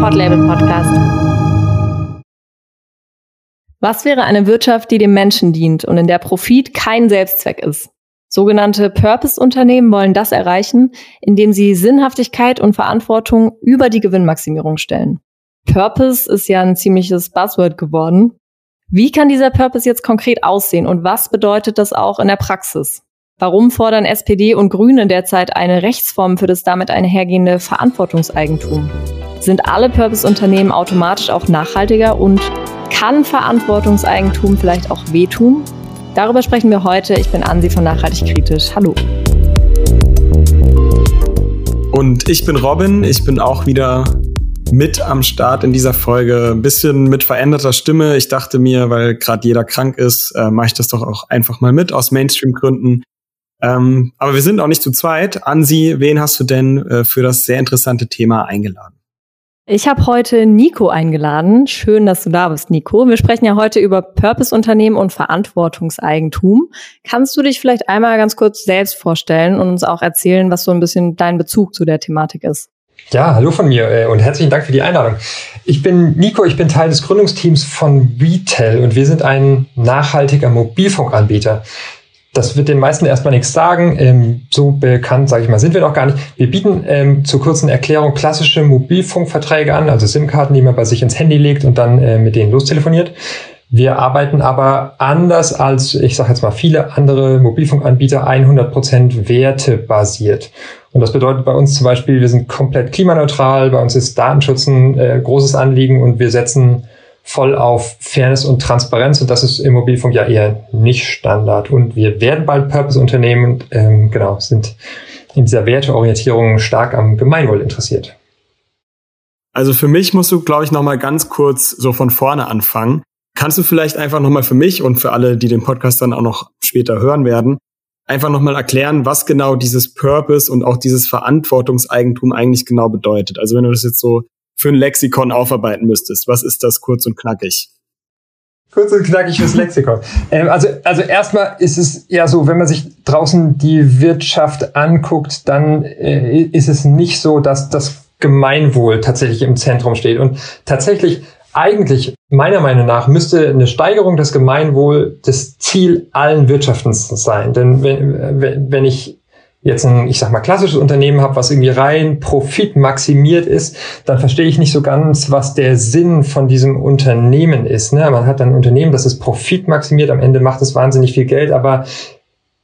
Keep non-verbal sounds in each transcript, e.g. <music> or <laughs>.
Podlabel Podcast. Was wäre eine Wirtschaft, die dem Menschen dient und in der Profit kein Selbstzweck ist? Sogenannte Purpose-Unternehmen wollen das erreichen, indem sie Sinnhaftigkeit und Verantwortung über die Gewinnmaximierung stellen. Purpose ist ja ein ziemliches Buzzword geworden. Wie kann dieser Purpose jetzt konkret aussehen und was bedeutet das auch in der Praxis? Warum fordern SPD und Grüne derzeit eine Rechtsform für das damit einhergehende Verantwortungseigentum? Sind alle Purpose-Unternehmen automatisch auch nachhaltiger und kann Verantwortungseigentum vielleicht auch wehtun? Darüber sprechen wir heute. Ich bin Ansi von Nachhaltig Kritisch. Hallo. Und ich bin Robin. Ich bin auch wieder mit am Start in dieser Folge. Ein bisschen mit veränderter Stimme. Ich dachte mir, weil gerade jeder krank ist, äh, mache ich das doch auch einfach mal mit aus Mainstream-Gründen. Ähm, aber wir sind auch nicht zu zweit. Ansi, wen hast du denn äh, für das sehr interessante Thema eingeladen? Ich habe heute Nico eingeladen. Schön, dass du da bist, Nico. Wir sprechen ja heute über Purpose-Unternehmen und Verantwortungseigentum. Kannst du dich vielleicht einmal ganz kurz selbst vorstellen und uns auch erzählen, was so ein bisschen dein Bezug zu der Thematik ist? Ja, hallo von mir äh, und herzlichen Dank für die Einladung. Ich bin Nico, ich bin Teil des Gründungsteams von Retail und wir sind ein nachhaltiger Mobilfunkanbieter. Das wird den meisten erstmal nichts sagen. Ähm, so bekannt, sage ich mal, sind wir noch gar nicht. Wir bieten ähm, zur kurzen Erklärung klassische Mobilfunkverträge an, also SIM-Karten, die man bei sich ins Handy legt und dann äh, mit denen lostelefoniert. Wir arbeiten aber anders als, ich sage jetzt mal, viele andere Mobilfunkanbieter 100% wertebasiert. Und das bedeutet bei uns zum Beispiel, wir sind komplett klimaneutral, bei uns ist Datenschutz ein äh, großes Anliegen und wir setzen voll auf Fairness und Transparenz und das ist im Mobilfunk ja eher nicht Standard. Und wir werden bald Purpose-Unternehmen ähm, genau, sind in dieser Werteorientierung stark am Gemeinwohl interessiert. Also für mich musst du, glaube ich, nochmal ganz kurz so von vorne anfangen. Kannst du vielleicht einfach nochmal für mich und für alle, die den Podcast dann auch noch später hören werden, einfach nochmal erklären, was genau dieses Purpose und auch dieses Verantwortungseigentum eigentlich genau bedeutet? Also wenn du das jetzt so für ein Lexikon aufarbeiten müsstest? Was ist das kurz und knackig? Kurz und knackig fürs Lexikon. <laughs> ähm, also, also erstmal ist es ja so, wenn man sich draußen die Wirtschaft anguckt, dann äh, ist es nicht so, dass das Gemeinwohl tatsächlich im Zentrum steht. Und tatsächlich, eigentlich, meiner Meinung nach, müsste eine Steigerung des Gemeinwohl das Ziel allen Wirtschaftens sein. Denn wenn, wenn ich jetzt ein, ich sag mal, klassisches Unternehmen habe, was irgendwie rein profitmaximiert ist, dann verstehe ich nicht so ganz, was der Sinn von diesem Unternehmen ist. Ne? Man hat ein Unternehmen, das ist profitmaximiert, am Ende macht es wahnsinnig viel Geld, aber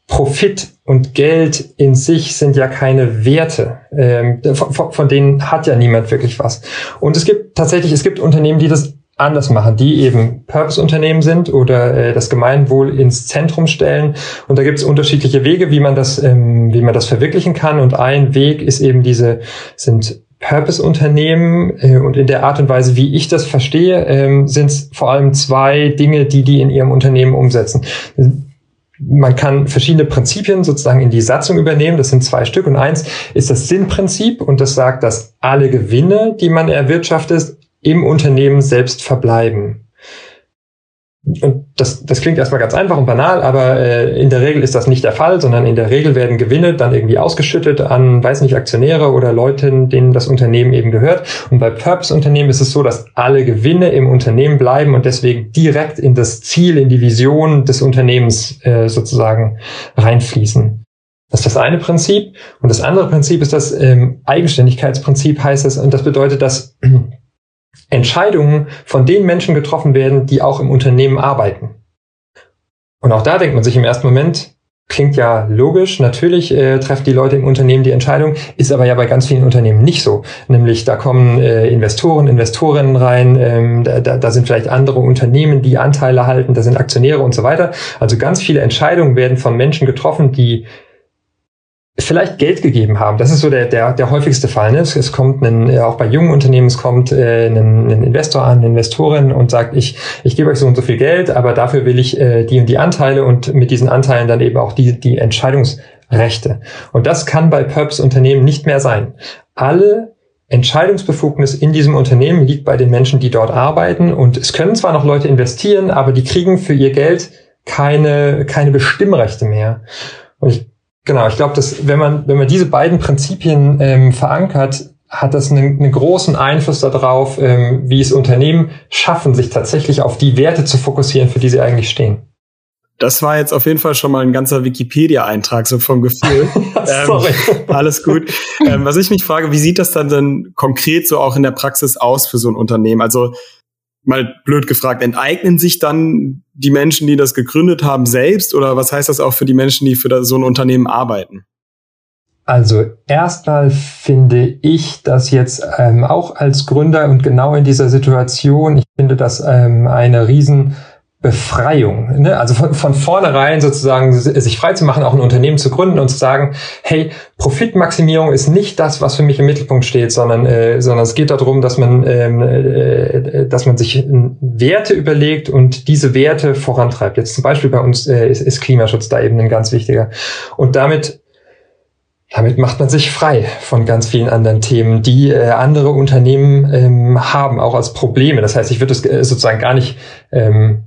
Profit und Geld in sich sind ja keine Werte. Ähm, von, von denen hat ja niemand wirklich was. Und es gibt tatsächlich, es gibt Unternehmen, die das anders machen, die eben Purpose-Unternehmen sind oder äh, das Gemeinwohl ins Zentrum stellen. Und da gibt es unterschiedliche Wege, wie man das, ähm, wie man das verwirklichen kann. Und ein Weg ist eben diese, sind Purpose-Unternehmen äh, und in der Art und Weise, wie ich das verstehe, ähm, sind es vor allem zwei Dinge, die die in ihrem Unternehmen umsetzen. Man kann verschiedene Prinzipien sozusagen in die Satzung übernehmen. Das sind zwei Stück. Und eins ist das Sinnprinzip und das sagt, dass alle Gewinne, die man erwirtschaftet, im Unternehmen selbst verbleiben. Und das, das klingt erstmal ganz einfach und banal, aber äh, in der Regel ist das nicht der Fall, sondern in der Regel werden Gewinne dann irgendwie ausgeschüttet an, weiß nicht, Aktionäre oder Leuten, denen das Unternehmen eben gehört. Und bei Purpose-Unternehmen ist es so, dass alle Gewinne im Unternehmen bleiben und deswegen direkt in das Ziel, in die Vision des Unternehmens äh, sozusagen reinfließen. Das ist das eine Prinzip. Und das andere Prinzip ist das ähm, Eigenständigkeitsprinzip heißt es. Und das bedeutet, dass Entscheidungen von den Menschen getroffen werden, die auch im Unternehmen arbeiten. Und auch da denkt man sich im ersten Moment, klingt ja logisch, natürlich äh, treffen die Leute im Unternehmen die Entscheidung, ist aber ja bei ganz vielen Unternehmen nicht so. Nämlich da kommen äh, Investoren, Investorinnen rein, ähm, da, da sind vielleicht andere Unternehmen, die Anteile halten, da sind Aktionäre und so weiter. Also ganz viele Entscheidungen werden von Menschen getroffen, die vielleicht Geld gegeben haben. Das ist so der, der, der häufigste Fall. Ne? Es, kommt ein, auch bei jungen Unternehmen, es kommt äh, ein, ein Investor an, eine Investorin und sagt, ich, ich gebe euch so und so viel Geld, aber dafür will ich äh, die und die Anteile und mit diesen Anteilen dann eben auch die, die Entscheidungsrechte. Und das kann bei Purpose-Unternehmen nicht mehr sein. Alle Entscheidungsbefugnis in diesem Unternehmen liegt bei den Menschen, die dort arbeiten. Und es können zwar noch Leute investieren, aber die kriegen für ihr Geld keine, keine Bestimmrechte mehr. Und ich Genau, ich glaube, dass wenn man wenn man diese beiden Prinzipien ähm, verankert, hat das einen, einen großen Einfluss darauf, ähm, wie es Unternehmen schaffen, sich tatsächlich auf die Werte zu fokussieren, für die sie eigentlich stehen. Das war jetzt auf jeden Fall schon mal ein ganzer Wikipedia-Eintrag, so vom Gefühl. <laughs> Sorry. Ähm, <laughs> alles gut. Ähm, was ich mich frage, wie sieht das dann denn konkret so auch in der Praxis aus für so ein Unternehmen? Also mal blöd gefragt, enteignen sich dann die Menschen, die das gegründet haben, selbst? Oder was heißt das auch für die Menschen, die für so ein Unternehmen arbeiten? Also erstmal finde ich das jetzt ähm, auch als Gründer und genau in dieser Situation, ich finde das ähm, eine riesen Befreiung. Ne? Also von, von vornherein sozusagen sich frei zu machen, auch ein Unternehmen zu gründen und zu sagen, hey, Profitmaximierung ist nicht das, was für mich im Mittelpunkt steht, sondern, äh, sondern es geht darum, dass man, ähm, äh, dass man sich Werte überlegt und diese Werte vorantreibt. Jetzt zum Beispiel bei uns äh, ist, ist Klimaschutz da eben ein ganz wichtiger. Und damit damit macht man sich frei von ganz vielen anderen Themen, die äh, andere Unternehmen ähm, haben, auch als Probleme. Das heißt, ich würde es äh, sozusagen gar nicht ähm,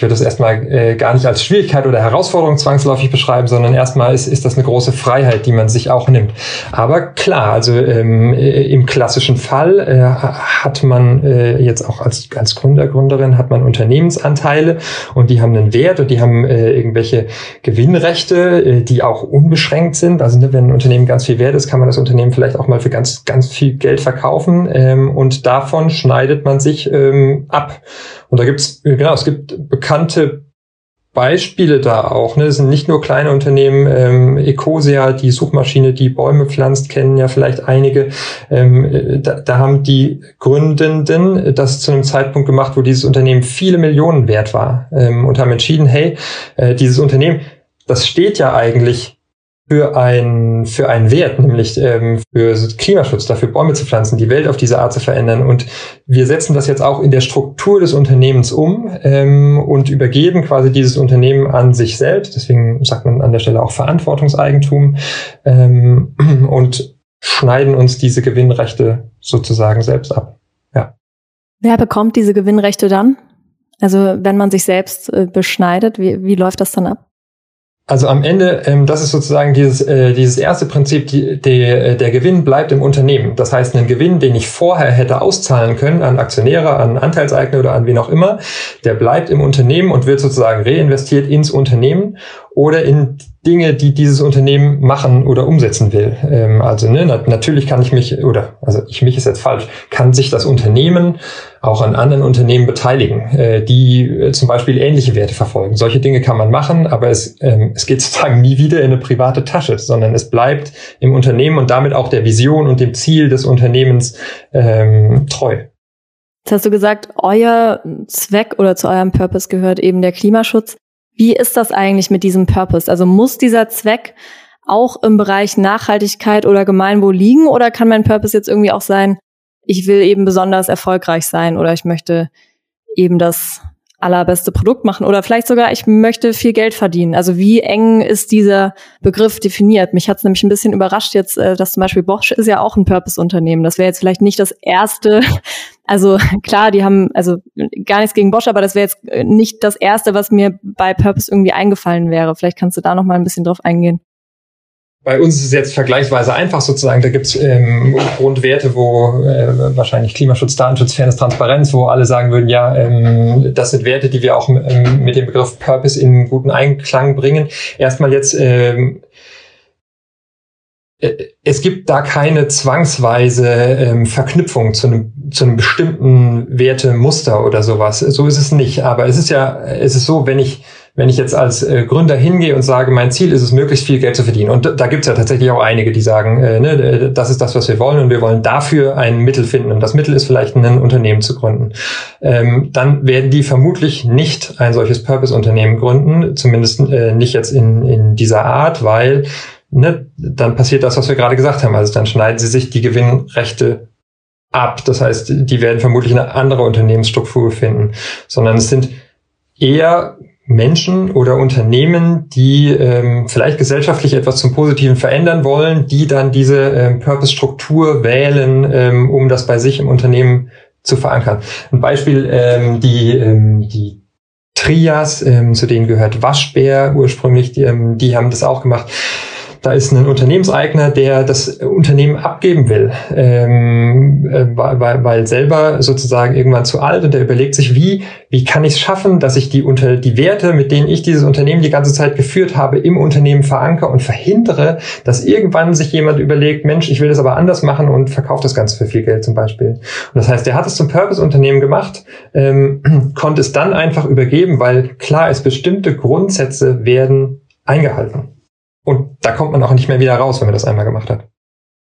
ich würde das erstmal äh, gar nicht als Schwierigkeit oder Herausforderung zwangsläufig beschreiben, sondern erstmal ist, ist das eine große Freiheit, die man sich auch nimmt. Aber klar, also ähm, äh, im klassischen Fall äh, hat man äh, jetzt auch als, als Gründer, Gründerin hat man Unternehmensanteile und die haben einen Wert und die haben äh, irgendwelche Gewinnrechte, äh, die auch unbeschränkt sind. Also ne, wenn ein Unternehmen ganz viel wert ist, kann man das Unternehmen vielleicht auch mal für ganz, ganz viel Geld verkaufen ähm, und davon schneidet man sich ähm, ab. Und da gibt's, genau, es gibt bekannte Beispiele da auch. Ne? Das sind nicht nur kleine Unternehmen. Ähm, Ecosia, die Suchmaschine, die Bäume pflanzt, kennen ja vielleicht einige. Ähm, da, da haben die Gründenden das zu einem Zeitpunkt gemacht, wo dieses Unternehmen viele Millionen wert war ähm, und haben entschieden, hey, äh, dieses Unternehmen, das steht ja eigentlich für ein für einen Wert, nämlich ähm, für Klimaschutz, dafür Bäume zu pflanzen, die Welt auf diese Art zu verändern. Und wir setzen das jetzt auch in der Struktur des Unternehmens um ähm, und übergeben quasi dieses Unternehmen an sich selbst. Deswegen sagt man an der Stelle auch Verantwortungseigentum ähm, <clears throat> und schneiden uns diese Gewinnrechte sozusagen selbst ab. Ja. Wer bekommt diese Gewinnrechte dann? Also wenn man sich selbst äh, beschneidet, wie, wie läuft das dann ab? Also am Ende, ähm, das ist sozusagen dieses, äh, dieses erste Prinzip, die, die, äh, der Gewinn bleibt im Unternehmen. Das heißt, einen Gewinn, den ich vorher hätte auszahlen können an Aktionäre, an Anteilseigner oder an wen auch immer, der bleibt im Unternehmen und wird sozusagen reinvestiert ins Unternehmen oder in Dinge, die dieses Unternehmen machen oder umsetzen will. Ähm, also ne, natürlich kann ich mich, oder also ich mich ist jetzt falsch, kann sich das Unternehmen auch an anderen Unternehmen beteiligen, äh, die äh, zum Beispiel ähnliche Werte verfolgen. Solche Dinge kann man machen, aber es, ähm, es geht <laughs> sozusagen nie wieder in eine private Tasche, sondern es bleibt im Unternehmen und damit auch der Vision und dem Ziel des Unternehmens ähm, treu. Jetzt hast du gesagt, euer Zweck oder zu eurem Purpose gehört eben der Klimaschutz. Wie ist das eigentlich mit diesem Purpose? Also muss dieser Zweck auch im Bereich Nachhaltigkeit oder Gemeinwohl liegen oder kann mein Purpose jetzt irgendwie auch sein, ich will eben besonders erfolgreich sein oder ich möchte eben das allerbeste Produkt machen oder vielleicht sogar ich möchte viel Geld verdienen. Also wie eng ist dieser Begriff definiert? Mich hat es nämlich ein bisschen überrascht jetzt, äh, dass zum Beispiel Bosch ist ja auch ein Purpose-Unternehmen. Das wäre jetzt vielleicht nicht das erste. Also <laughs> klar, die haben also gar nichts gegen Bosch, aber das wäre jetzt äh, nicht das erste, was mir bei Purpose irgendwie eingefallen wäre. Vielleicht kannst du da noch mal ein bisschen drauf eingehen. Bei uns ist es jetzt vergleichsweise einfach sozusagen. Da gibt es ähm, Grundwerte, wo äh, wahrscheinlich Klimaschutz, Datenschutz, Fairness, Transparenz, wo alle sagen würden, ja, ähm, das sind Werte, die wir auch ähm, mit dem Begriff Purpose in guten Einklang bringen. Erstmal jetzt ähm, äh, es gibt da keine zwangsweise ähm, Verknüpfung zu einem, zu einem bestimmten Wertemuster oder sowas. So ist es nicht. Aber es ist ja, es ist so, wenn ich wenn ich jetzt als äh, Gründer hingehe und sage, mein Ziel ist es, möglichst viel Geld zu verdienen. Und da gibt es ja tatsächlich auch einige, die sagen, äh, ne, das ist das, was wir wollen und wir wollen dafür ein Mittel finden. Und das Mittel ist vielleicht ein Unternehmen zu gründen. Ähm, dann werden die vermutlich nicht ein solches Purpose-Unternehmen gründen, zumindest äh, nicht jetzt in, in dieser Art, weil ne, dann passiert das, was wir gerade gesagt haben. Also dann schneiden sie sich die Gewinnrechte ab. Das heißt, die werden vermutlich eine andere Unternehmensstruktur finden, sondern es sind eher Menschen oder Unternehmen, die ähm, vielleicht gesellschaftlich etwas zum Positiven verändern wollen, die dann diese ähm, Purpose-Struktur wählen, ähm, um das bei sich im Unternehmen zu verankern. Ein Beispiel, ähm, die, ähm, die Trias, ähm, zu denen gehört Waschbär ursprünglich, die, ähm, die haben das auch gemacht da ist ein Unternehmenseigner, der das Unternehmen abgeben will, ähm, äh, weil, weil selber sozusagen irgendwann zu alt und der überlegt sich, wie, wie kann ich es schaffen, dass ich die unter die Werte, mit denen ich dieses Unternehmen die ganze Zeit geführt habe, im Unternehmen verankere und verhindere, dass irgendwann sich jemand überlegt, Mensch, ich will das aber anders machen und verkauft das Ganze für viel Geld zum Beispiel. Und das heißt, der hat es zum Purpose-Unternehmen gemacht, ähm, <clears throat> konnte es dann einfach übergeben, weil klar ist, bestimmte Grundsätze werden eingehalten. Und da kommt man auch nicht mehr wieder raus, wenn man das einmal gemacht hat.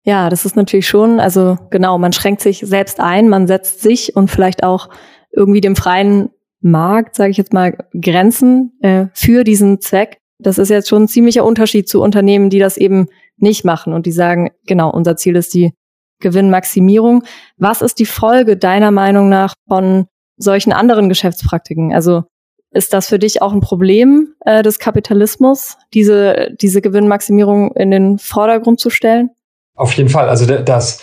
Ja, das ist natürlich schon, also genau, man schränkt sich selbst ein, man setzt sich und vielleicht auch irgendwie dem freien Markt, sage ich jetzt mal, Grenzen äh, für diesen Zweck. Das ist jetzt schon ein ziemlicher Unterschied zu Unternehmen, die das eben nicht machen und die sagen, genau, unser Ziel ist die Gewinnmaximierung. Was ist die Folge deiner Meinung nach von solchen anderen Geschäftspraktiken? Also ist das für dich auch ein Problem äh, des Kapitalismus, diese, diese Gewinnmaximierung in den Vordergrund zu stellen? Auf jeden Fall. Also das,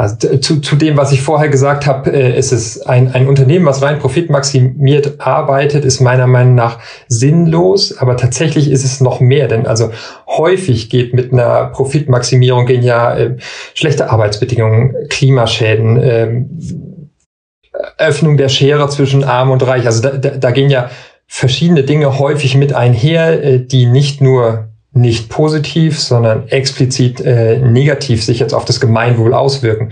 also zu, zu dem, was ich vorher gesagt habe, äh, ist es ein, ein Unternehmen, was rein profitmaximiert arbeitet, ist meiner Meinung nach sinnlos, aber tatsächlich ist es noch mehr, denn also häufig geht mit einer Profitmaximierung gehen ja äh, schlechte Arbeitsbedingungen, Klimaschäden, äh, Öffnung der Schere zwischen Arm und Reich. Also da, da, da gehen ja verschiedene Dinge häufig mit einher, äh, die nicht nur nicht positiv, sondern explizit äh, negativ sich jetzt auf das Gemeinwohl auswirken.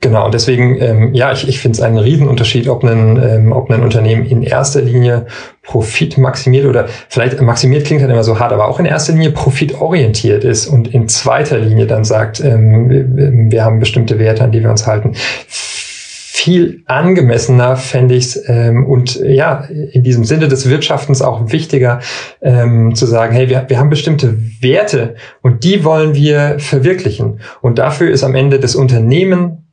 Genau, und deswegen, ähm, ja, ich, ich finde es einen Riesenunterschied, ob ein, ähm, ob ein Unternehmen in erster Linie Profit maximiert oder vielleicht maximiert klingt halt immer so hart, aber auch in erster Linie profitorientiert ist und in zweiter Linie dann sagt, ähm, wir, wir haben bestimmte Werte, an die wir uns halten viel angemessener fände ich es ähm, und ja, in diesem Sinne des Wirtschaftens auch wichtiger ähm, zu sagen, hey, wir, wir haben bestimmte Werte und die wollen wir verwirklichen. Und dafür ist am Ende das Unternehmen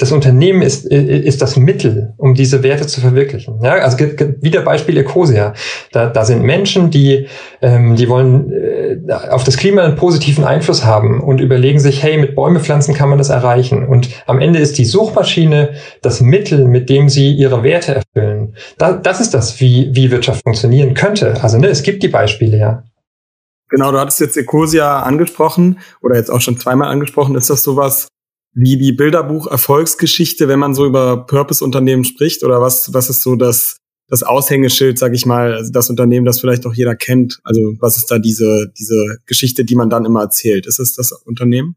das Unternehmen ist, ist das Mittel, um diese Werte zu verwirklichen. Ja, also wieder Beispiel Ecosia. Da, da sind Menschen, die, ähm, die wollen äh, auf das Klima einen positiven Einfluss haben und überlegen sich, hey, mit Bäume pflanzen kann man das erreichen. Und am Ende ist die Suchmaschine das Mittel, mit dem sie ihre Werte erfüllen. Da, das ist das, wie, wie Wirtschaft funktionieren könnte. Also ne, es gibt die Beispiele ja. Genau, du hattest jetzt Ecosia angesprochen oder jetzt auch schon zweimal angesprochen. Ist das sowas, wie die Bilderbuch-Erfolgsgeschichte, wenn man so über Purpose-Unternehmen spricht? Oder was, was ist so das, das Aushängeschild, sag ich mal, also das Unternehmen, das vielleicht auch jeder kennt? Also was ist da diese, diese Geschichte, die man dann immer erzählt? Ist es das Unternehmen?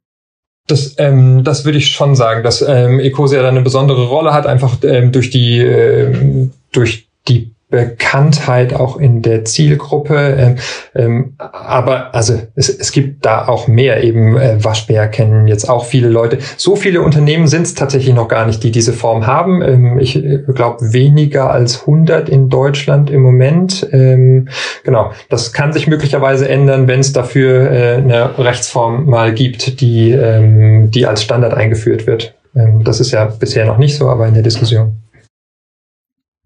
Das, ähm, das würde ich schon sagen, dass ähm, Ecosia da eine besondere Rolle hat, einfach ähm, durch die ähm, durch die Bekanntheit auch in der Zielgruppe. Ähm, ähm, aber also es, es gibt da auch mehr. Eben äh, Waschbär kennen jetzt auch viele Leute. So viele Unternehmen sind es tatsächlich noch gar nicht, die diese Form haben. Ähm, ich äh, glaube weniger als 100 in Deutschland im Moment. Ähm, genau, das kann sich möglicherweise ändern, wenn es dafür äh, eine Rechtsform mal gibt, die, ähm, die als Standard eingeführt wird. Ähm, das ist ja bisher noch nicht so, aber in der Diskussion.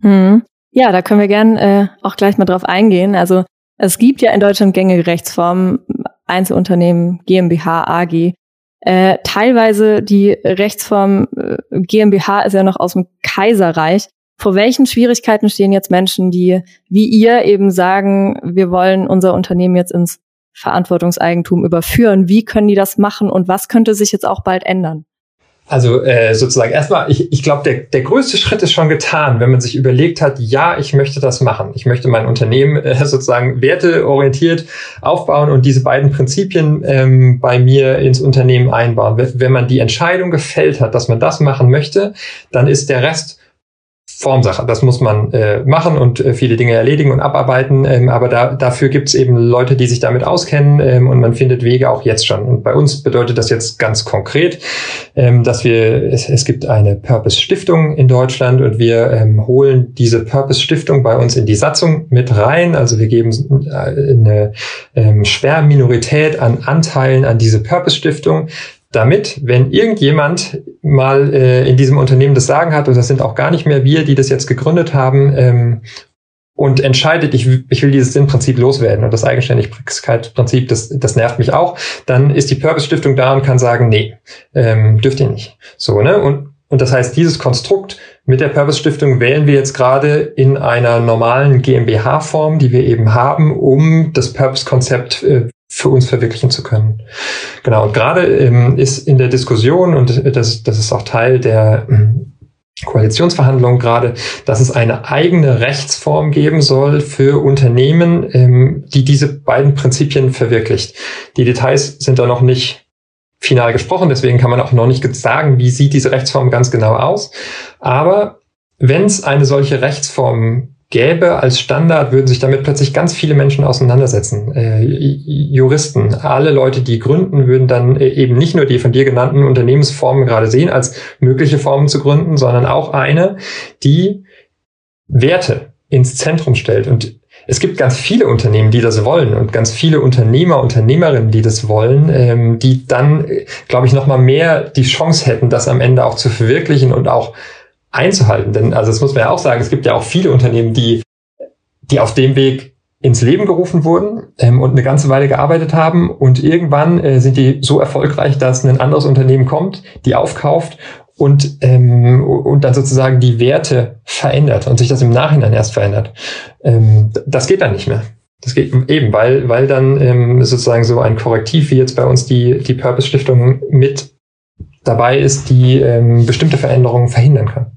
Hm. Ja, da können wir gern äh, auch gleich mal drauf eingehen. Also es gibt ja in Deutschland gängige Rechtsformen, Einzelunternehmen, GmbH, AG. Äh, teilweise die Rechtsform äh, GmbH ist ja noch aus dem Kaiserreich. Vor welchen Schwierigkeiten stehen jetzt Menschen, die wie ihr eben sagen, wir wollen unser Unternehmen jetzt ins Verantwortungseigentum überführen? Wie können die das machen und was könnte sich jetzt auch bald ändern? Also äh, sozusagen erstmal, ich, ich glaube, der, der größte Schritt ist schon getan, wenn man sich überlegt hat, ja, ich möchte das machen. Ich möchte mein Unternehmen äh, <laughs> sozusagen werteorientiert aufbauen und diese beiden Prinzipien ähm, bei mir ins Unternehmen einbauen. Wenn man die Entscheidung gefällt hat, dass man das machen möchte, dann ist der Rest Formsache. Das muss man äh, machen und äh, viele Dinge erledigen und abarbeiten. Ähm, aber da, dafür gibt es eben Leute, die sich damit auskennen ähm, und man findet Wege auch jetzt schon. Und bei uns bedeutet das jetzt ganz konkret, ähm, dass wir, es, es gibt eine Purpose-Stiftung in Deutschland und wir ähm, holen diese Purpose-Stiftung bei uns in die Satzung mit rein. Also wir geben äh, eine ähm, Schwerminorität an Anteilen an diese Purpose-Stiftung damit, wenn irgendjemand mal äh, in diesem Unternehmen das Sagen hat, und das sind auch gar nicht mehr wir, die das jetzt gegründet haben, ähm, und entscheidet, ich, ich will dieses Sinnprinzip loswerden und das Eigenständigkeitsprinzip, das, das nervt mich auch, dann ist die Purpose-Stiftung da und kann sagen, nee, ähm, dürft ihr nicht. So, ne? Und, und das heißt, dieses Konstrukt mit der Purpose-Stiftung wählen wir jetzt gerade in einer normalen GmbH-Form, die wir eben haben, um das Purpose-Konzept äh, für uns verwirklichen zu können. Genau, und gerade ähm, ist in der Diskussion, und das, das ist auch Teil der ähm, Koalitionsverhandlungen gerade, dass es eine eigene Rechtsform geben soll für Unternehmen, ähm, die diese beiden Prinzipien verwirklicht. Die Details sind da noch nicht final gesprochen, deswegen kann man auch noch nicht sagen, wie sieht diese Rechtsform ganz genau aus. Aber wenn es eine solche Rechtsform gäbe als Standard, würden sich damit plötzlich ganz viele Menschen auseinandersetzen. Äh, Juristen, alle Leute, die gründen, würden dann äh, eben nicht nur die von dir genannten Unternehmensformen gerade sehen als mögliche Formen zu gründen, sondern auch eine, die Werte ins Zentrum stellt. Und es gibt ganz viele Unternehmen, die das wollen und ganz viele Unternehmer, Unternehmerinnen, die das wollen, ähm, die dann, äh, glaube ich, noch mal mehr die Chance hätten, das am Ende auch zu verwirklichen und auch einzuhalten. Denn, also das muss man ja auch sagen, es gibt ja auch viele Unternehmen, die, die auf dem Weg ins Leben gerufen wurden ähm, und eine ganze Weile gearbeitet haben und irgendwann äh, sind die so erfolgreich, dass ein anderes Unternehmen kommt, die aufkauft und ähm, und dann sozusagen die Werte verändert und sich das im Nachhinein erst verändert. Ähm, das geht dann nicht mehr. Das geht eben, weil weil dann ähm, sozusagen so ein Korrektiv wie jetzt bei uns die die Purpose Stiftung mit dabei ist, die ähm, bestimmte Veränderungen verhindern kann.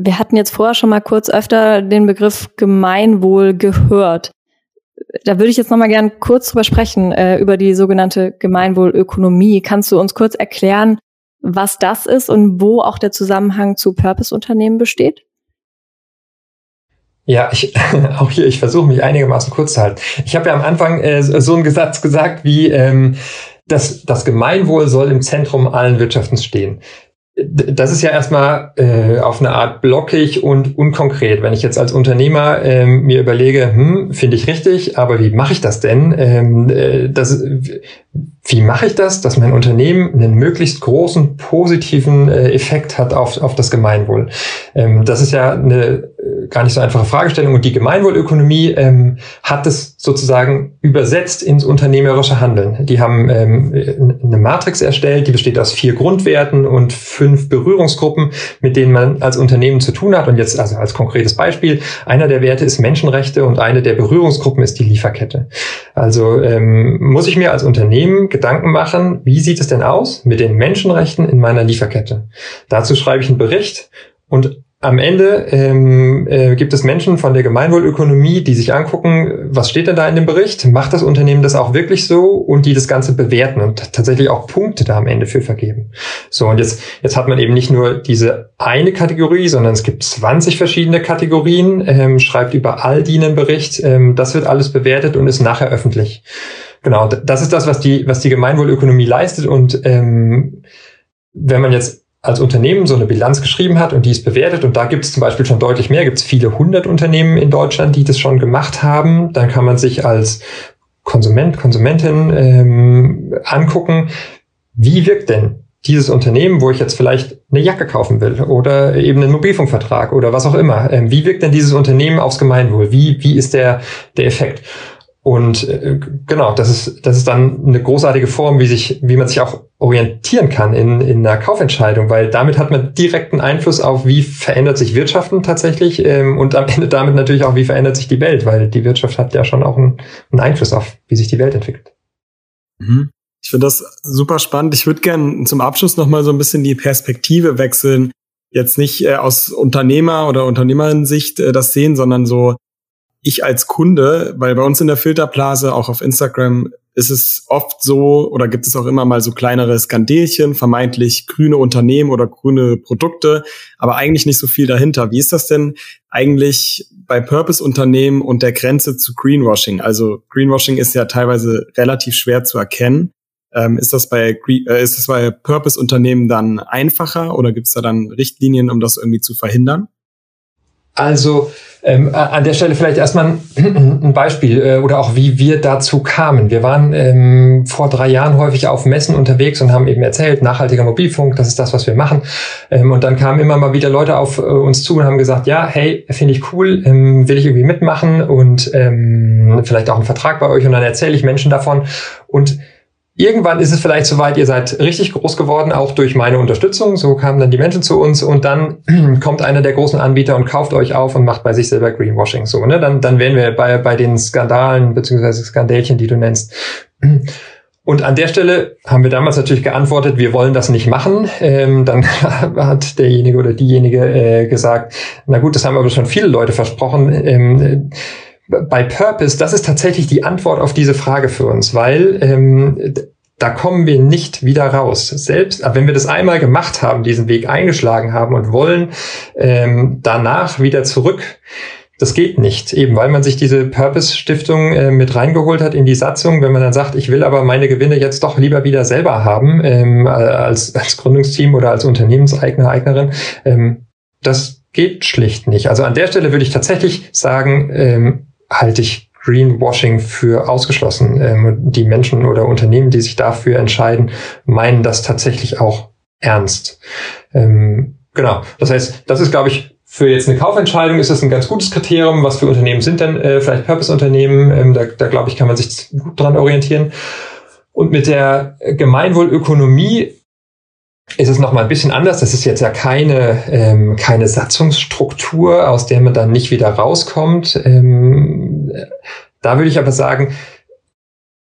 Wir hatten jetzt vorher schon mal kurz öfter den Begriff Gemeinwohl gehört. Da würde ich jetzt noch mal gern kurz drüber sprechen, äh, über die sogenannte Gemeinwohlökonomie. Kannst du uns kurz erklären, was das ist und wo auch der Zusammenhang zu Purpose-Unternehmen besteht? Ja, ich, <laughs> auch hier, ich versuche mich einigermaßen kurz zu halten. Ich habe ja am Anfang äh, so einen Satz gesagt wie, ähm, das, das Gemeinwohl soll im Zentrum allen Wirtschaftens stehen das ist ja erstmal äh, auf eine Art blockig und unkonkret. Wenn ich jetzt als Unternehmer ähm, mir überlege, hm, finde ich richtig, aber wie mache ich das denn? Ähm, äh, das, wie mache ich das, dass mein Unternehmen einen möglichst großen positiven äh, Effekt hat auf, auf das Gemeinwohl? Ähm, das ist ja eine gar nicht so einfache Fragestellung und die Gemeinwohlökonomie ähm, hat es sozusagen übersetzt ins unternehmerische Handeln. Die haben ähm, eine Matrix erstellt, die besteht aus vier Grundwerten und fünf Berührungsgruppen, mit denen man als Unternehmen zu tun hat. Und jetzt also als konkretes Beispiel, einer der Werte ist Menschenrechte und eine der Berührungsgruppen ist die Lieferkette. Also ähm, muss ich mir als Unternehmen Gedanken machen, wie sieht es denn aus mit den Menschenrechten in meiner Lieferkette? Dazu schreibe ich einen Bericht und am Ende ähm, äh, gibt es Menschen von der Gemeinwohlökonomie, die sich angucken, was steht denn da in dem Bericht? Macht das Unternehmen das auch wirklich so? Und die das Ganze bewerten und tatsächlich auch Punkte da am Ende für vergeben. So, und jetzt, jetzt hat man eben nicht nur diese eine Kategorie, sondern es gibt 20 verschiedene Kategorien, ähm, schreibt über all die einen Bericht. Ähm, das wird alles bewertet und ist nachher öffentlich. Genau, das ist das, was die, was die Gemeinwohlökonomie leistet. Und ähm, wenn man jetzt als Unternehmen so eine Bilanz geschrieben hat und die ist bewertet und da gibt es zum Beispiel schon deutlich mehr, gibt es viele hundert Unternehmen in Deutschland, die das schon gemacht haben, dann kann man sich als Konsument, Konsumentin ähm, angucken, wie wirkt denn dieses Unternehmen, wo ich jetzt vielleicht eine Jacke kaufen will oder eben einen Mobilfunkvertrag oder was auch immer, ähm, wie wirkt denn dieses Unternehmen aufs Gemeinwohl? Wie, wie ist der, der Effekt? Und äh, genau, das ist, das ist dann eine großartige Form, wie sich, wie man sich auch orientieren kann in, in einer Kaufentscheidung, weil damit hat man direkten Einfluss auf, wie verändert sich Wirtschaften tatsächlich ähm, und am Ende damit natürlich auch, wie verändert sich die Welt, weil die Wirtschaft hat ja schon auch einen, einen Einfluss auf, wie sich die Welt entwickelt. Mhm. Ich finde das super spannend. Ich würde gerne zum Abschluss nochmal so ein bisschen die Perspektive wechseln. Jetzt nicht äh, aus Unternehmer- oder Unternehmerin-Sicht äh, das sehen, sondern so ich als Kunde, weil bei uns in der Filterblase, auch auf Instagram, ist es oft so oder gibt es auch immer mal so kleinere Skandelchen, vermeintlich grüne Unternehmen oder grüne Produkte, aber eigentlich nicht so viel dahinter. Wie ist das denn eigentlich bei Purpose-Unternehmen und der Grenze zu Greenwashing? Also Greenwashing ist ja teilweise relativ schwer zu erkennen. Ähm, ist das bei äh, ist das bei Purpose-Unternehmen dann einfacher oder gibt es da dann Richtlinien, um das irgendwie zu verhindern? Also ähm, an der Stelle vielleicht erstmal <clears throat> ein, Beispiel äh, oder auch wie wir dazu kamen. Wir waren ähm, vor drei Jahren häufig auf Messen unterwegs und haben eben erzählt, nachhaltiger Mobilfunk, das ist das, was wir machen. Ähm, und dann kamen immer mal wieder Leute auf äh, uns zu und haben gesagt, ja, hey, finde ich cool, ähm, will ich irgendwie mitmachen und ähm, vielleicht auch einen Vertrag bei euch und dann erzähle ich Menschen davon. Und irgendwann ist es vielleicht soweit, ihr seid richtig groß geworden, auch durch meine Unterstützung. So kamen dann die Menschen zu uns und dann <clears throat> kommt einer der großen Anbieter und kauft euch auf und macht bei sich selber Greenwashing. So, ne? Dann, dann wären wir bei, bei den Skandalen beziehungsweise Skandälchen, die du nennst. <clears throat> Und an der Stelle haben wir damals natürlich geantwortet, wir wollen das nicht machen. Ähm, dann <laughs> hat derjenige oder diejenige äh, gesagt, na gut, das haben aber schon viele Leute versprochen. Ähm, bei Purpose, das ist tatsächlich die Antwort auf diese Frage für uns, weil ähm, da kommen wir nicht wieder raus. Selbst wenn wir das einmal gemacht haben, diesen Weg eingeschlagen haben und wollen ähm, danach wieder zurück, das geht nicht, eben weil man sich diese Purpose-Stiftung äh, mit reingeholt hat in die Satzung. Wenn man dann sagt, ich will aber meine Gewinne jetzt doch lieber wieder selber haben, ähm, als, als Gründungsteam oder als Unternehmenseigner, Eignerin, ähm, das geht schlicht nicht. Also an der Stelle würde ich tatsächlich sagen, ähm, halte ich Greenwashing für ausgeschlossen. Ähm, die Menschen oder Unternehmen, die sich dafür entscheiden, meinen das tatsächlich auch ernst. Ähm, genau. Das heißt, das ist, glaube ich, für jetzt eine Kaufentscheidung ist das ein ganz gutes Kriterium. Was für Unternehmen sind denn äh, vielleicht Purpose-Unternehmen? Ähm, da, da glaube ich, kann man sich gut dran orientieren. Und mit der Gemeinwohlökonomie ist es noch mal ein bisschen anders. Das ist jetzt ja keine, ähm, keine Satzungsstruktur, aus der man dann nicht wieder rauskommt. Ähm, da würde ich aber sagen,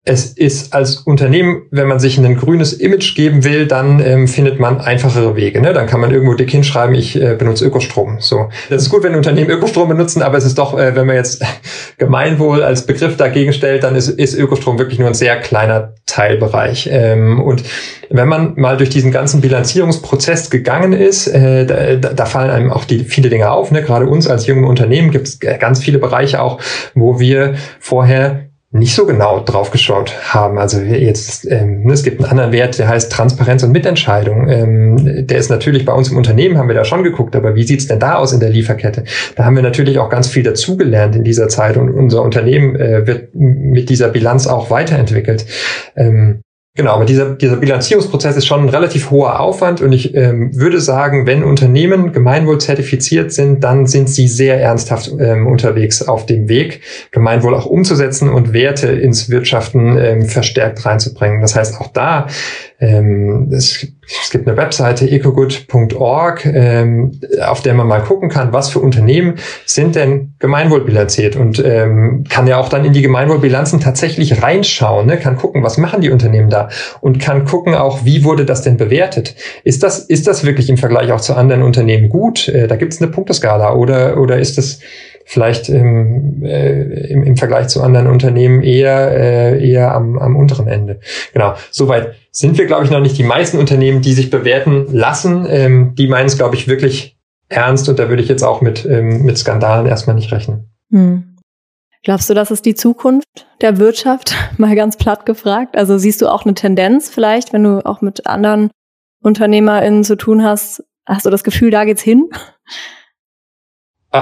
es ist als Unternehmen, wenn man sich ein grünes Image geben will, dann ähm, findet man einfachere Wege. Ne? Dann kann man irgendwo dick hinschreiben, ich äh, benutze Ökostrom. So, das ist gut, wenn Unternehmen Ökostrom benutzen, aber es ist doch, äh, wenn man jetzt <laughs> Gemeinwohl als Begriff dagegen stellt, dann ist, ist Ökostrom wirklich nur ein sehr kleiner Teilbereich. Ähm, und wenn man mal durch diesen ganzen Bilanzierungsprozess gegangen ist, äh, da, da fallen einem auch die viele Dinge auf. Ne? Gerade uns als junge Unternehmen gibt es ganz viele Bereiche auch, wo wir vorher nicht so genau drauf geschaut haben. Also jetzt, ähm, es gibt einen anderen Wert, der heißt Transparenz und Mitentscheidung. Ähm, der ist natürlich bei uns im Unternehmen, haben wir da schon geguckt, aber wie sieht's denn da aus in der Lieferkette? Da haben wir natürlich auch ganz viel dazugelernt in dieser Zeit und unser Unternehmen äh, wird mit dieser Bilanz auch weiterentwickelt. Ähm, Genau, aber dieser, dieser Bilanzierungsprozess ist schon ein relativ hoher Aufwand und ich ähm, würde sagen, wenn Unternehmen Gemeinwohl zertifiziert sind, dann sind sie sehr ernsthaft ähm, unterwegs auf dem Weg, Gemeinwohl auch umzusetzen und Werte ins Wirtschaften ähm, verstärkt reinzubringen. Das heißt, auch da ähm, es, es, gibt eine Webseite ecogood.org, ähm, auf der man mal gucken kann, was für Unternehmen sind denn gemeinwohlbilanziert und ähm, kann ja auch dann in die Gemeinwohlbilanzen tatsächlich reinschauen, ne? kann gucken, was machen die Unternehmen da und kann gucken auch, wie wurde das denn bewertet? Ist das, ist das wirklich im Vergleich auch zu anderen Unternehmen gut? Äh, da gibt es eine Punkteskala oder, oder ist das vielleicht im, äh, im, im Vergleich zu anderen Unternehmen eher, äh, eher am, am unteren Ende. Genau, soweit sind wir, glaube ich, noch nicht. Die meisten Unternehmen, die sich bewerten lassen, ähm, die meinen es, glaube ich, wirklich ernst und da würde ich jetzt auch mit, ähm, mit Skandalen erstmal nicht rechnen. Hm. Glaubst du, das ist die Zukunft der Wirtschaft? <laughs> Mal ganz platt gefragt. Also siehst du auch eine Tendenz vielleicht, wenn du auch mit anderen UnternehmerInnen zu tun hast? Hast du das Gefühl, da geht's hin?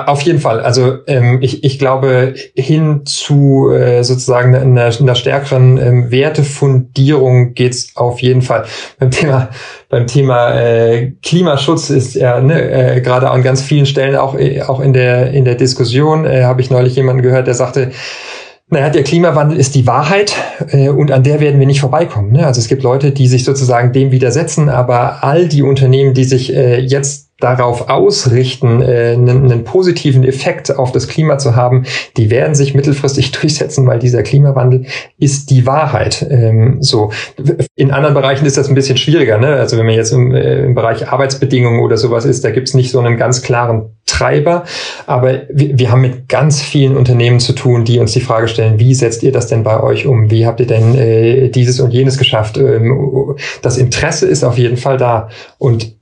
Auf jeden Fall. Also ähm, ich, ich glaube, hin zu äh, sozusagen einer, einer stärkeren ähm, Wertefundierung geht's auf jeden Fall. Beim Thema, beim Thema äh, Klimaschutz ist ja ne, äh, gerade an ganz vielen Stellen auch, äh, auch in der in der Diskussion äh, habe ich neulich jemanden gehört, der sagte, naja, der Klimawandel ist die Wahrheit äh, und an der werden wir nicht vorbeikommen. Ne? Also es gibt Leute, die sich sozusagen dem widersetzen, aber all die Unternehmen, die sich äh, jetzt darauf ausrichten, äh, einen, einen, positiven Effekt auf das Klima zu haben, die werden sich mittelfristig <laughs> durchsetzen, weil dieser Klimawandel ist die Wahrheit. Ähm, so in anderen Bereichen ist das ein bisschen schwieriger. Ne? Also wenn man jetzt im, äh, im Bereich Arbeitsbedingungen oder sowas ist, da gibt's nicht so einen ganz klaren Treiber. Aber wir, wir haben mit ganz vielen Unternehmen zu tun, die uns die Frage stellen: Wie setzt ihr das denn bei euch um? Wie habt ihr denn äh, dieses und jenes geschafft? Ähm, das Interesse ist auf jeden Fall da und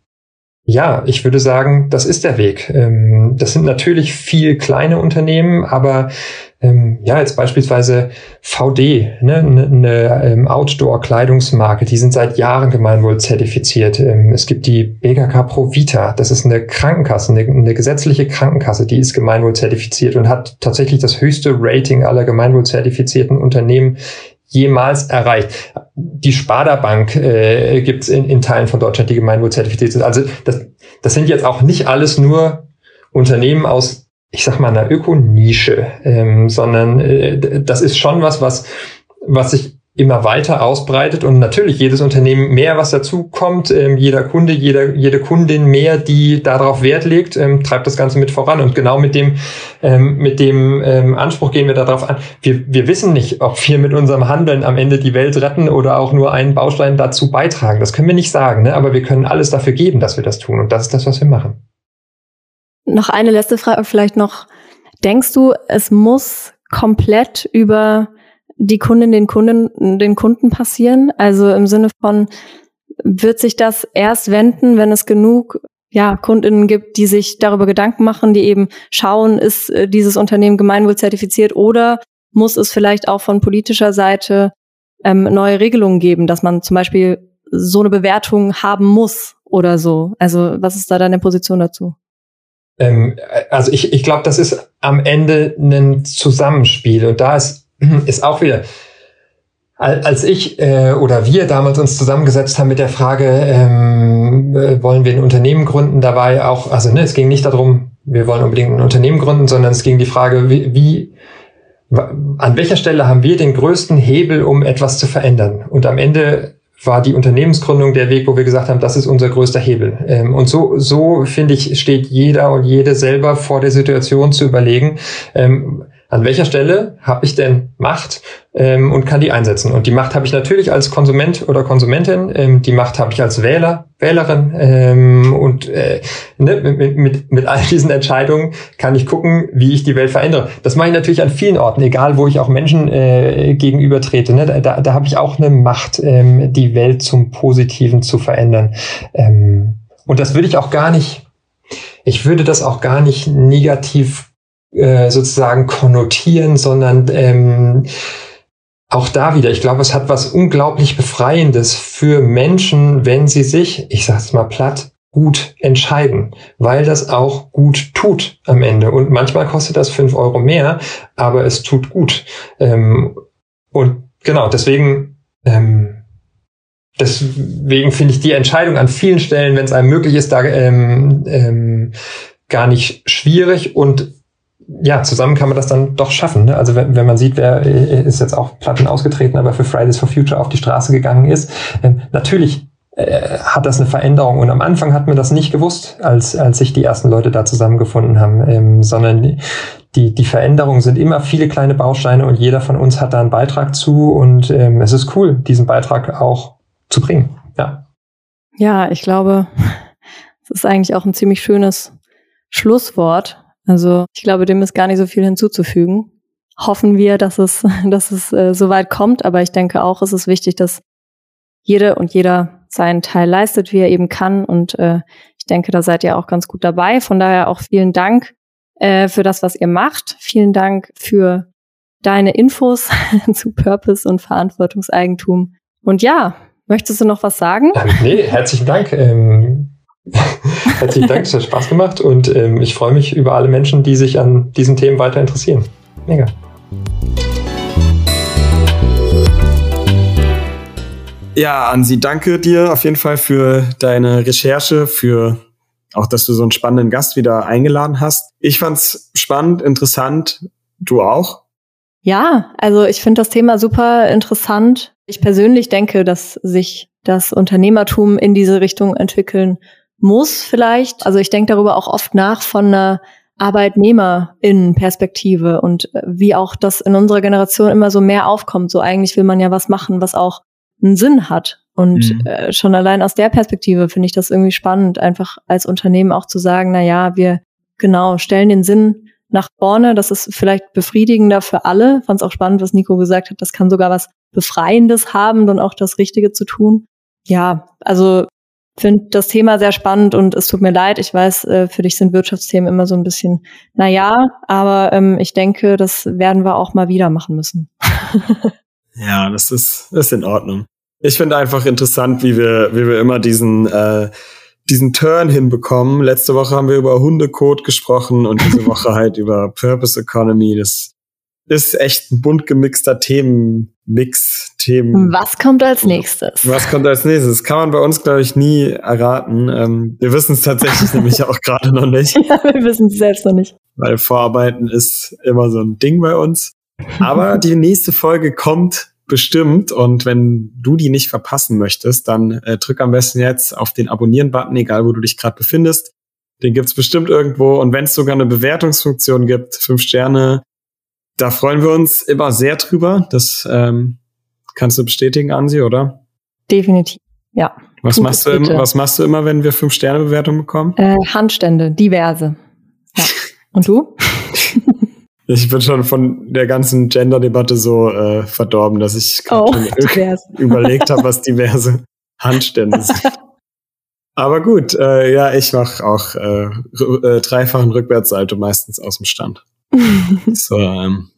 ja, ich würde sagen, das ist der Weg. Ähm, das sind natürlich viel kleine Unternehmen, aber ähm, ja, jetzt beispielsweise VD, ne, eine, ähm, Outdoor-Kleidungsmarke, die sind seit Jahren gemeinwohl zertifiziert. es gibt die BKK Pro Vita, das ist eine Krankenkasse, eine, eine gesetzliche Krankenkasse, die ist gemeinwohl zertifiziert und hat tatsächlich das höchste Rating aller gemeinwohl zertifizierten Unternehmen jemals erreicht. Die Sparda Bank äh, gibt es in, in Teilen von Deutschland, die gemeinwohlzertifiziert sind. Also das, das sind jetzt auch nicht alles nur Unternehmen aus, ich sag mal, einer Ökonische, ähm, sondern äh, das ist schon was, was, was sich immer weiter ausbreitet und natürlich jedes Unternehmen mehr, was dazu kommt, ähm, jeder Kunde, jeder, jede Kundin mehr, die darauf Wert legt, ähm, treibt das Ganze mit voran. Und genau mit dem, ähm, mit dem ähm, Anspruch gehen wir darauf an. Wir, wir wissen nicht, ob wir mit unserem Handeln am Ende die Welt retten oder auch nur einen Baustein dazu beitragen. Das können wir nicht sagen, ne? aber wir können alles dafür geben, dass wir das tun. Und das ist das, was wir machen. Noch eine letzte Frage vielleicht noch. Denkst du, es muss komplett über die Kundin den Kunden, den Kunden passieren? Also im Sinne von, wird sich das erst wenden, wenn es genug ja, Kundinnen gibt, die sich darüber Gedanken machen, die eben schauen, ist äh, dieses Unternehmen gemeinwohlzertifiziert oder muss es vielleicht auch von politischer Seite ähm, neue Regelungen geben, dass man zum Beispiel so eine Bewertung haben muss oder so? Also was ist da deine Position dazu? Ähm, also ich, ich glaube, das ist am Ende ein Zusammenspiel und da ist ist auch wieder, als ich äh, oder wir damals uns zusammengesetzt haben mit der Frage, ähm, äh, wollen wir ein Unternehmen gründen, da war ja auch, also ne, es ging nicht darum, wir wollen unbedingt ein Unternehmen gründen, sondern es ging die Frage, wie, wie an welcher Stelle haben wir den größten Hebel, um etwas zu verändern? Und am Ende war die Unternehmensgründung der Weg, wo wir gesagt haben, das ist unser größter Hebel. Ähm, und so, so finde ich, steht jeder und jede selber vor der Situation zu überlegen, ähm, an welcher Stelle habe ich denn Macht ähm, und kann die einsetzen. Und die Macht habe ich natürlich als Konsument oder Konsumentin, ähm, die Macht habe ich als Wähler, Wählerin ähm, und äh, ne, mit, mit, mit all diesen Entscheidungen kann ich gucken, wie ich die Welt verändere. Das mache ich natürlich an vielen Orten, egal wo ich auch Menschen äh, gegenüber trete. Ne? Da, da, da habe ich auch eine Macht, ähm, die Welt zum Positiven zu verändern. Ähm, und das würde ich auch gar nicht, ich würde das auch gar nicht negativ äh, sozusagen konnotieren, sondern ähm, auch da wieder, ich glaube, es hat was unglaublich Befreiendes für Menschen, wenn sie sich, ich sag's mal platt, gut entscheiden, weil das auch gut tut am Ende. Und manchmal kostet das fünf Euro mehr, aber es tut gut. Ähm, und genau, deswegen, ähm, deswegen finde ich die Entscheidung an vielen Stellen, wenn es einem möglich ist, da ähm, ähm, gar nicht schwierig und ja, zusammen kann man das dann doch schaffen. Ne? Also wenn, wenn man sieht, wer äh, ist jetzt auch Platten ausgetreten, aber für Fridays for Future auf die Straße gegangen ist, ähm, natürlich äh, hat das eine Veränderung. Und am Anfang hat man das nicht gewusst, als, als sich die ersten Leute da zusammengefunden haben, ähm, sondern die, die Veränderungen sind immer viele kleine Bausteine und jeder von uns hat da einen Beitrag zu und ähm, es ist cool, diesen Beitrag auch zu bringen. Ja, ja ich glaube, <laughs> es ist eigentlich auch ein ziemlich schönes Schlusswort also ich glaube, dem ist gar nicht so viel hinzuzufügen. Hoffen wir, dass es, <laughs> dass es äh, so weit kommt, aber ich denke auch, es ist wichtig, dass jede und jeder seinen Teil leistet, wie er eben kann. Und äh, ich denke, da seid ihr auch ganz gut dabei. Von daher auch vielen Dank äh, für das, was ihr macht. Vielen Dank für deine Infos <laughs> zu Purpose und Verantwortungseigentum. Und ja, möchtest du noch was sagen? Nee, herzlichen Dank. Ähm <laughs> Herzlichen Dank, es hat Spaß gemacht und ähm, ich freue mich über alle Menschen, die sich an diesen Themen weiter interessieren. Mega. Ja, Ansi, danke dir auf jeden Fall für deine Recherche, für auch, dass du so einen spannenden Gast wieder eingeladen hast. Ich fand's spannend, interessant. Du auch? Ja, also ich finde das Thema super interessant. Ich persönlich denke, dass sich das Unternehmertum in diese Richtung entwickeln muss vielleicht. Also ich denke darüber auch oft nach von einer Arbeitnehmerinnenperspektive und äh, wie auch das in unserer Generation immer so mehr aufkommt. So eigentlich will man ja was machen, was auch einen Sinn hat. Und mhm. äh, schon allein aus der Perspektive finde ich das irgendwie spannend, einfach als Unternehmen auch zu sagen, na ja, wir genau stellen den Sinn nach vorne. Das ist vielleicht befriedigender für alle. Fand es auch spannend, was Nico gesagt hat. Das kann sogar was Befreiendes haben, dann auch das Richtige zu tun. Ja, also finde das Thema sehr spannend und es tut mir leid. Ich weiß, äh, für dich sind Wirtschaftsthemen immer so ein bisschen, na ja, aber ähm, ich denke, das werden wir auch mal wieder machen müssen. <laughs> ja, das ist, ist in Ordnung. Ich finde einfach interessant, wie wir, wie wir immer diesen, äh, diesen Turn hinbekommen. Letzte Woche haben wir über Hundecode gesprochen und diese <laughs> Woche halt über Purpose Economy. Das ist echt ein bunt gemixter Themenmix. Themen. Was kommt als nächstes? Was kommt als nächstes? Das kann man bei uns, glaube ich, nie erraten. Ähm, wir wissen es tatsächlich <laughs> nämlich auch gerade noch nicht. Ja, wir wissen es selbst noch nicht. Weil Vorarbeiten ist immer so ein Ding bei uns. Aber <laughs> die nächste Folge kommt bestimmt. Und wenn du die nicht verpassen möchtest, dann äh, drück am besten jetzt auf den Abonnieren-Button, egal wo du dich gerade befindest. Den gibt's bestimmt irgendwo. Und wenn es sogar eine Bewertungsfunktion gibt, fünf Sterne, da freuen wir uns immer sehr drüber. Das ähm, kannst du bestätigen, Ansi, oder? Definitiv, ja. Was machst, du, was machst du immer, wenn wir fünf Sterne Bewertung bekommen? Äh, Handstände, diverse. Ja. Und du? <laughs> Ich bin schon von der ganzen Gender-Debatte so äh, verdorben, dass ich oh, <laughs> <laughs> überlegt habe, was diverse Handstände sind. Aber gut, äh, ja, ich mache auch äh, äh, dreifachen Rückwärtssalto meistens aus dem Stand. so, ähm,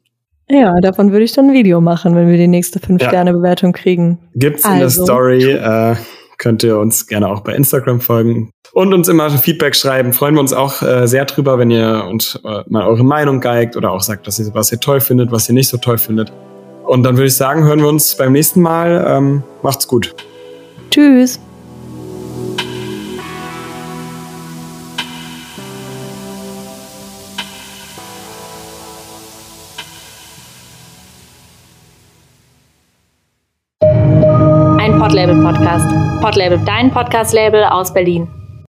ja, davon würde ich dann ein Video machen, wenn wir die nächste Fünf-Sterne-Bewertung kriegen. Gibt's also. in der also. Story, äh, könnt ihr uns gerne auch bei Instagram folgen und uns immer Feedback schreiben. Freuen wir uns auch äh, sehr drüber, wenn ihr uns äh, mal eure Meinung geigt oder auch sagt, dass ihr, was ihr toll findet, was ihr nicht so toll findet. Und dann würde ich sagen, hören wir uns beim nächsten Mal. Ähm, macht's gut. Tschüss. Podcast. Podlabel, dein Podcast-Label aus Berlin.